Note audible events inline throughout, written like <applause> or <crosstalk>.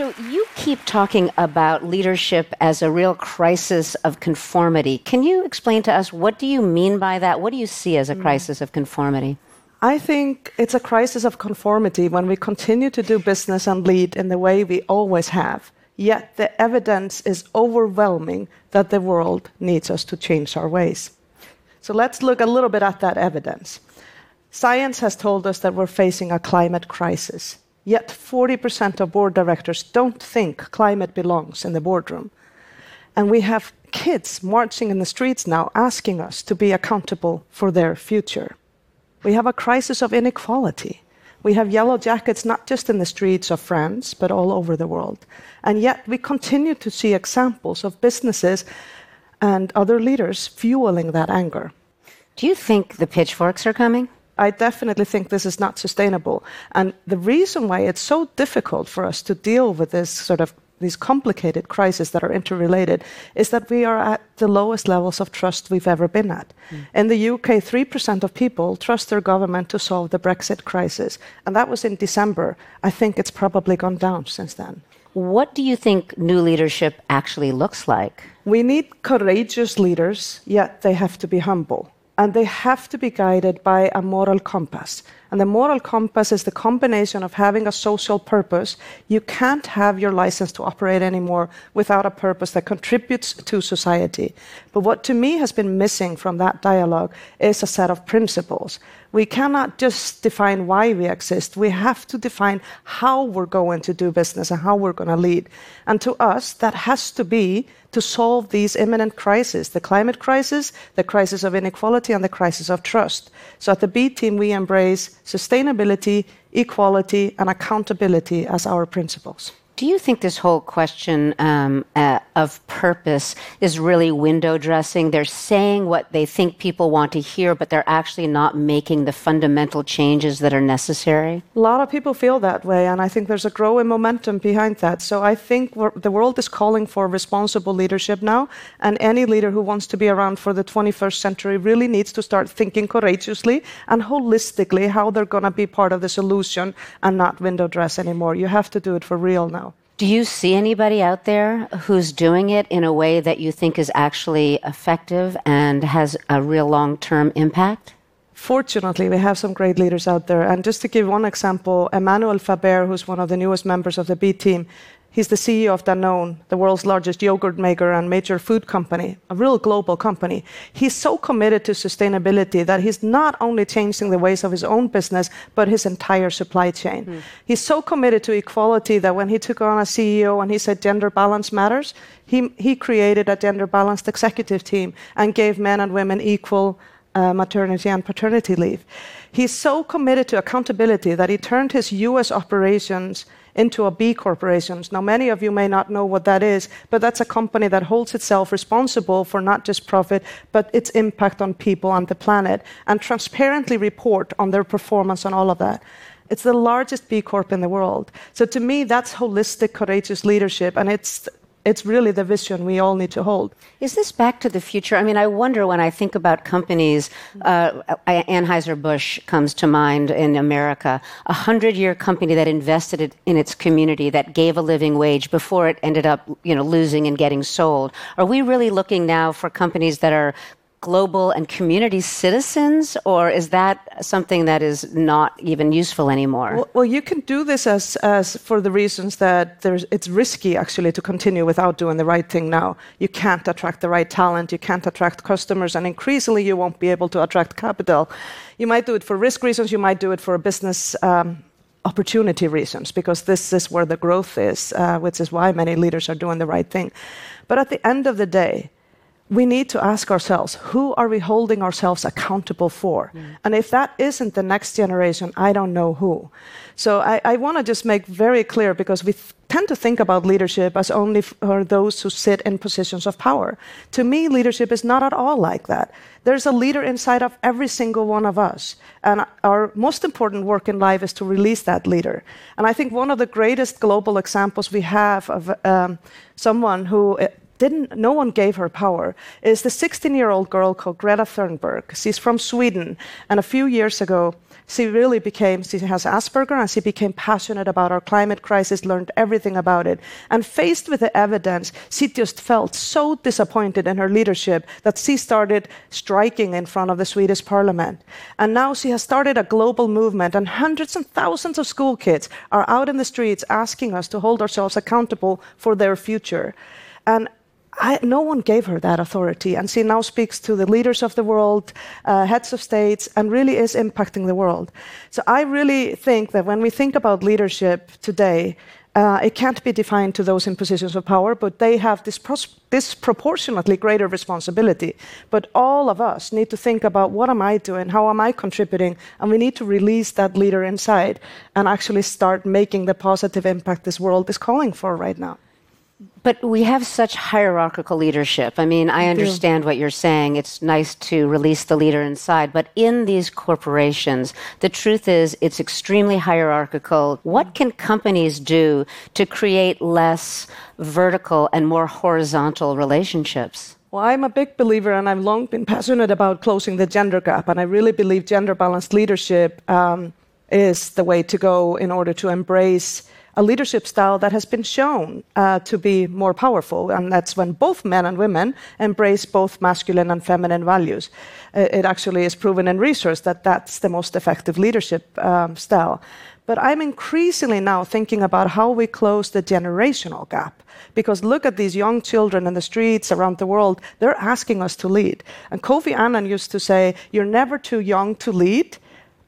So, you keep talking about leadership as a real crisis of conformity. Can you explain to us what do you mean by that? What do you see as a mm. crisis of conformity? I think it's a crisis of conformity when we continue to do business and lead in the way we always have. Yet the evidence is overwhelming that the world needs us to change our ways. So let's look a little bit at that evidence. Science has told us that we're facing a climate crisis. Yet 40% of board directors don't think climate belongs in the boardroom. And we have kids marching in the streets now asking us to be accountable for their future. We have a crisis of inequality. We have yellow jackets not just in the streets of France, but all over the world. And yet we continue to see examples of businesses and other leaders fueling that anger. Do you think the pitchforks are coming? I definitely think this is not sustainable. And the reason why it's so difficult for us to deal with this sort of these complicated crises that are interrelated is that we are at the lowest levels of trust we've ever been at. Mm. In the UK, 3% of people trust their government to solve the Brexit crisis. And that was in December. I think it's probably gone down since then. What do you think new leadership actually looks like? We need courageous leaders, yet they have to be humble and they have to be guided by a moral compass. And the moral compass is the combination of having a social purpose. You can't have your license to operate anymore without a purpose that contributes to society. But what to me has been missing from that dialogue is a set of principles. We cannot just define why we exist. We have to define how we're going to do business and how we're going to lead. And to us, that has to be to solve these imminent crises the climate crisis, the crisis of inequality, and the crisis of trust. So at the B team, we embrace sustainability, equality, and accountability as our principles. Do you think this whole question um, uh, of purpose is really window dressing? They're saying what they think people want to hear, but they're actually not making the fundamental changes that are necessary? A lot of people feel that way, and I think there's a growing momentum behind that. So I think the world is calling for responsible leadership now, and any leader who wants to be around for the 21st century really needs to start thinking courageously and holistically how they're going to be part of the solution and not window dress anymore. You have to do it for real now. Do you see anybody out there who's doing it in a way that you think is actually effective and has a real long term impact? Fortunately, we have some great leaders out there. And just to give one example, Emmanuel Faber, who's one of the newest members of the B team, He's the CEO of Danone, the world's largest yogurt maker and major food company, a real global company. He's so committed to sustainability that he's not only changing the ways of his own business, but his entire supply chain. Mm. He's so committed to equality that when he took on a CEO and he said gender balance matters, he, he created a gender balanced executive team and gave men and women equal uh, maternity and paternity leave. He's so committed to accountability that he turned his US operations into a B corporation. Now, many of you may not know what that is, but that's a company that holds itself responsible for not just profit, but its impact on people and the planet, and transparently report on their performance on all of that. It's the largest B Corp in the world. So, to me, that's holistic, courageous leadership, and it's it's really the vision we all need to hold. Is this back to the future? I mean, I wonder when I think about companies, uh, Anheuser-Busch comes to mind in America, a hundred-year company that invested in its community, that gave a living wage before it ended up, you know, losing and getting sold. Are we really looking now for companies that are global and community citizens, or is that something that is not even useful anymore? Well, well you can do this as, as for the reasons that it's risky actually to continue without doing the right thing now. You can't attract the right talent, you can't attract customers, and increasingly you won't be able to attract capital. You might do it for risk reasons, you might do it for business. Um, opportunity reasons, because this is where the growth is, uh, which is why many leaders are doing the right thing. But at the end of the day, we need to ask ourselves who are we holding ourselves accountable for? Mm. And if that isn't the next generation, I don't know who. So I, I want to just make very clear because we tend to think about leadership as only for those who sit in positions of power. To me, leadership is not at all like that. There's a leader inside of every single one of us. And our most important work in life is to release that leader. And I think one of the greatest global examples we have of um, someone who didn't, no one gave her power is the 16 year old girl called Greta Thunberg. She's from Sweden. And a few years ago, she really became, she has Asperger and she became passionate about our climate crisis, learned everything about it. And faced with the evidence, she just felt so disappointed in her leadership that she started striking in front of the Swedish parliament. And now she has started a global movement, and hundreds and thousands of school kids are out in the streets asking us to hold ourselves accountable for their future. And I, no one gave her that authority, and she now speaks to the leaders of the world, uh, heads of states, and really is impacting the world. So I really think that when we think about leadership today, uh, it can't be defined to those in positions of power, but they have disproportionately greater responsibility. But all of us need to think about what am I doing, how am I contributing, and we need to release that leader inside and actually start making the positive impact this world is calling for right now. But we have such hierarchical leadership. I mean, I understand what you're saying. It's nice to release the leader inside. But in these corporations, the truth is it's extremely hierarchical. What can companies do to create less vertical and more horizontal relationships? Well, I'm a big believer, and I've long been passionate about closing the gender gap. And I really believe gender balanced leadership um, is the way to go in order to embrace a leadership style that has been shown uh, to be more powerful. And that's when both men and women embrace both masculine and feminine values. Uh, it actually is proven in research that that's the most effective leadership um, style. But I'm increasingly now thinking about how we close the generational gap. Because look at these young children in the streets around the world, they're asking us to lead. And Kofi Annan used to say, You're never too young to lead.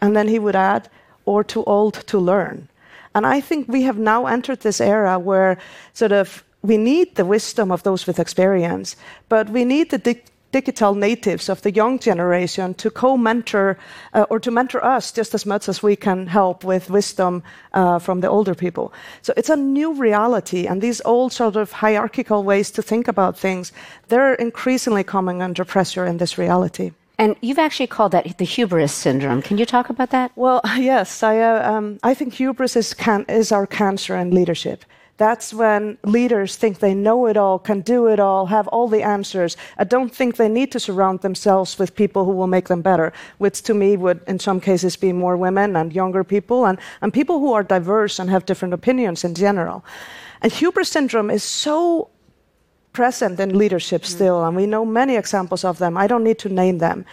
And then he would add, or too old to learn. And I think we have now entered this era where sort of we need the wisdom of those with experience, but we need the di- digital natives of the young generation to co-mentor uh, or to mentor us just as much as we can help with wisdom uh, from the older people. So it's a new reality, and these old sort of hierarchical ways to think about things, they're increasingly coming under pressure in this reality. And you've actually called that the hubris syndrome. Can you talk about that? Well, <laughs> yes. I, uh, um, I think hubris is, can- is our cancer in leadership. That's when leaders think they know it all, can do it all, have all the answers. I don't think they need to surround themselves with people who will make them better, which to me would, in some cases, be more women and younger people and, and people who are diverse and have different opinions in general. And hubris syndrome is so present in leadership mm-hmm. still, and we know many examples of them. I don't need to name them.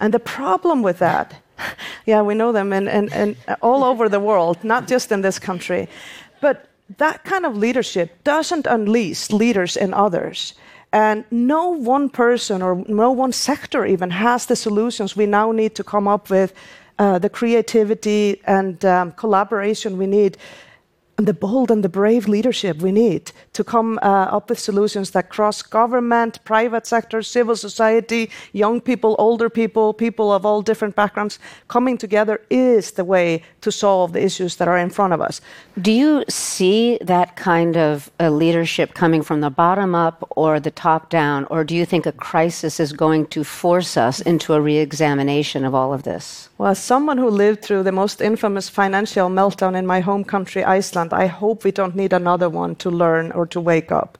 And the problem with that, <laughs> yeah, we know them in, in, in all over the world, not just in this country. But that kind of leadership doesn't unleash leaders in others. And no one person or no one sector even has the solutions we now need to come up with, uh, the creativity and um, collaboration we need and the bold and the brave leadership we need to come uh, up with solutions that cross government, private sector, civil society, young people, older people, people of all different backgrounds. Coming together is the way to solve the issues that are in front of us. Do you see that kind of uh, leadership coming from the bottom up or the top down, or do you think a crisis is going to force us into a re examination of all of this? Well, as someone who lived through the most infamous financial meltdown in my home country, Iceland, I hope we don't need another one to learn or to wake up.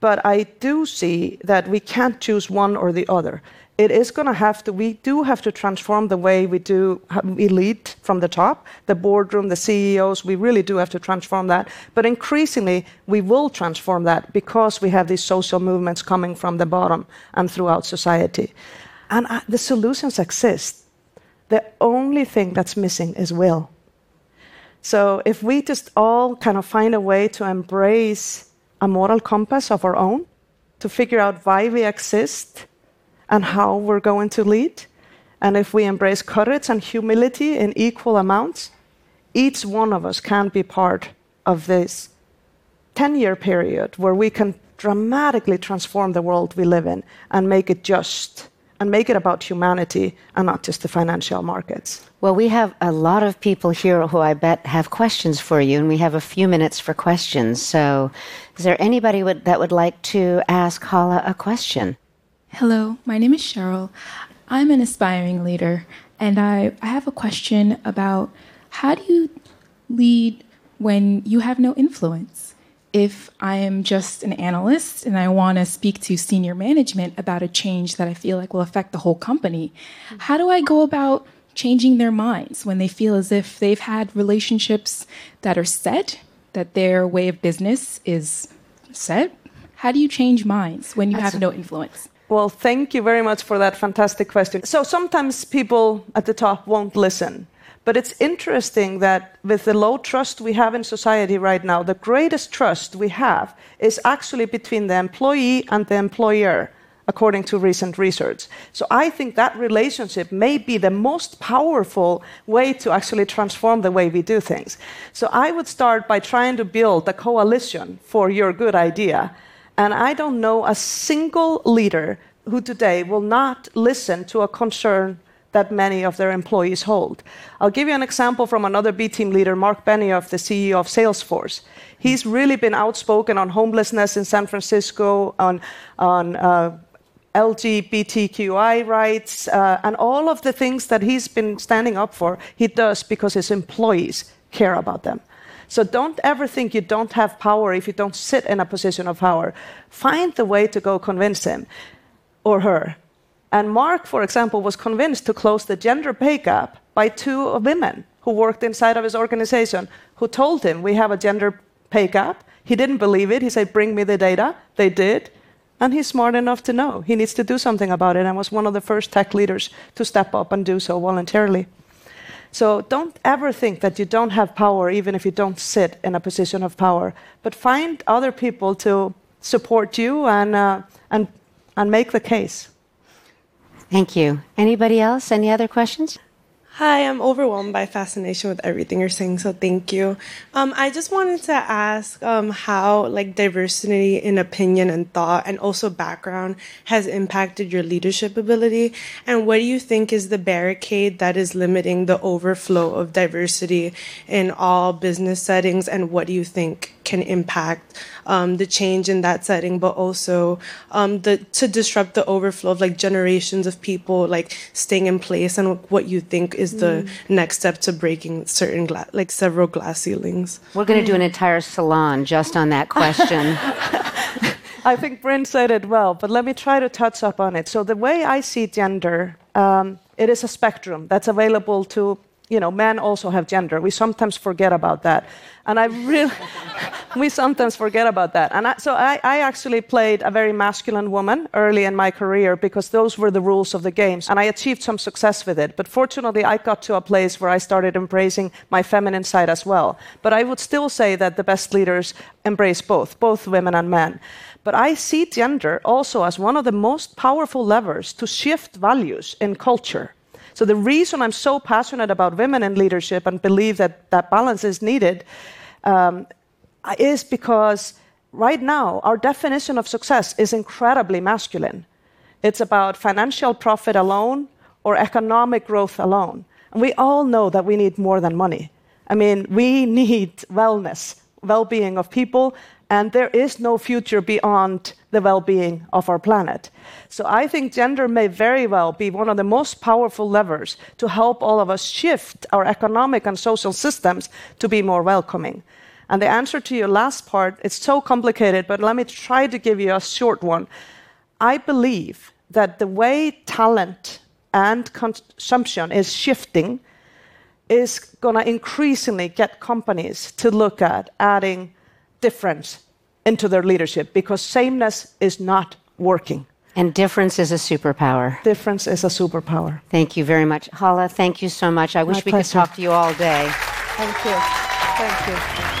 But I do see that we can't choose one or the other. It is going to have to, we do have to transform the way we do, we lead from the top, the boardroom, the CEOs, we really do have to transform that. But increasingly, we will transform that because we have these social movements coming from the bottom and throughout society. And uh, the solutions exist. The only thing that's missing is will. So if we just all kind of find a way to embrace a moral compass of our own, to figure out why we exist and how we're going to lead, and if we embrace courage and humility in equal amounts, each one of us can be part of this 10 year period where we can dramatically transform the world we live in and make it just and make it about humanity and not just the financial markets. Well, we have a lot of people here who I bet have questions for you, and we have a few minutes for questions. So, is there anybody would, that would like to ask Halla a question? Hello, my name is Cheryl. I'm an aspiring leader, and I, I have a question about how do you lead when you have no influence? If I am just an analyst and I want to speak to senior management about a change that I feel like will affect the whole company, how do I go about changing their minds when they feel as if they've had relationships that are set, that their way of business is set? How do you change minds when you That's have no influence? Well, thank you very much for that fantastic question. So sometimes people at the top won't listen. But it's interesting that with the low trust we have in society right now, the greatest trust we have is actually between the employee and the employer, according to recent research. So I think that relationship may be the most powerful way to actually transform the way we do things. So I would start by trying to build a coalition for your good idea. And I don't know a single leader who today will not listen to a concern that many of their employees hold. I'll give you an example from another B team leader, Mark Benioff, the CEO of Salesforce. He's really been outspoken on homelessness in San Francisco, on, on uh, LGBTQI rights, uh, and all of the things that he's been standing up for, he does because his employees care about them. So don't ever think you don't have power if you don't sit in a position of power. Find the way to go convince him or her. And Mark, for example, was convinced to close the gender pay gap by two women who worked inside of his organization who told him, We have a gender pay gap. He didn't believe it. He said, Bring me the data. They did. And he's smart enough to know he needs to do something about it and was one of the first tech leaders to step up and do so voluntarily. So don't ever think that you don't have power, even if you don't sit in a position of power, but find other people to support you and, uh, and, and make the case. Thank you. Anybody else? Any other questions? Hi, I'm overwhelmed by fascination with everything you're saying, so thank you. Um, I just wanted to ask um, how like diversity in opinion and thought, and also background, has impacted your leadership ability, and what do you think is the barricade that is limiting the overflow of diversity in all business settings, and what do you think can impact um, the change in that setting, but also um, the to disrupt the overflow of like generations of people like staying in place, and what you think is the mm. next step to breaking certain gla- like several glass ceilings. We're going to do an entire salon just on that question. <laughs> I think Bryn said it well, but let me try to touch up on it. So the way I see gender, um, it is a spectrum that's available to you know, men also have gender. We sometimes forget about that. And I really, <laughs> we sometimes forget about that. And I, so I, I, actually played a very masculine woman early in my career because those were the rules of the games. And I achieved some success with it. But fortunately, I got to a place where I started embracing my feminine side as well. But I would still say that the best leaders embrace both, both women and men. But I see gender also as one of the most powerful levers to shift values in culture. So the reason I'm so passionate about women in leadership and believe that that balance is needed um, is because right now our definition of success is incredibly masculine. It's about financial profit alone or economic growth alone. And we all know that we need more than money. I mean, we need wellness, well being of people, and there is no future beyond the well being of our planet. So I think gender may very well be one of the most powerful levers to help all of us shift our economic and social systems to be more welcoming. And the answer to your last part, it's so complicated, but let me try to give you a short one. I believe that the way talent and consumption is shifting is going to increasingly get companies to look at adding difference into their leadership because sameness is not working. And difference is a superpower. Difference is a superpower. Thank you very much. Halla, thank you so much. I wish My we pleasure. could talk to you all day. Thank you. Thank you.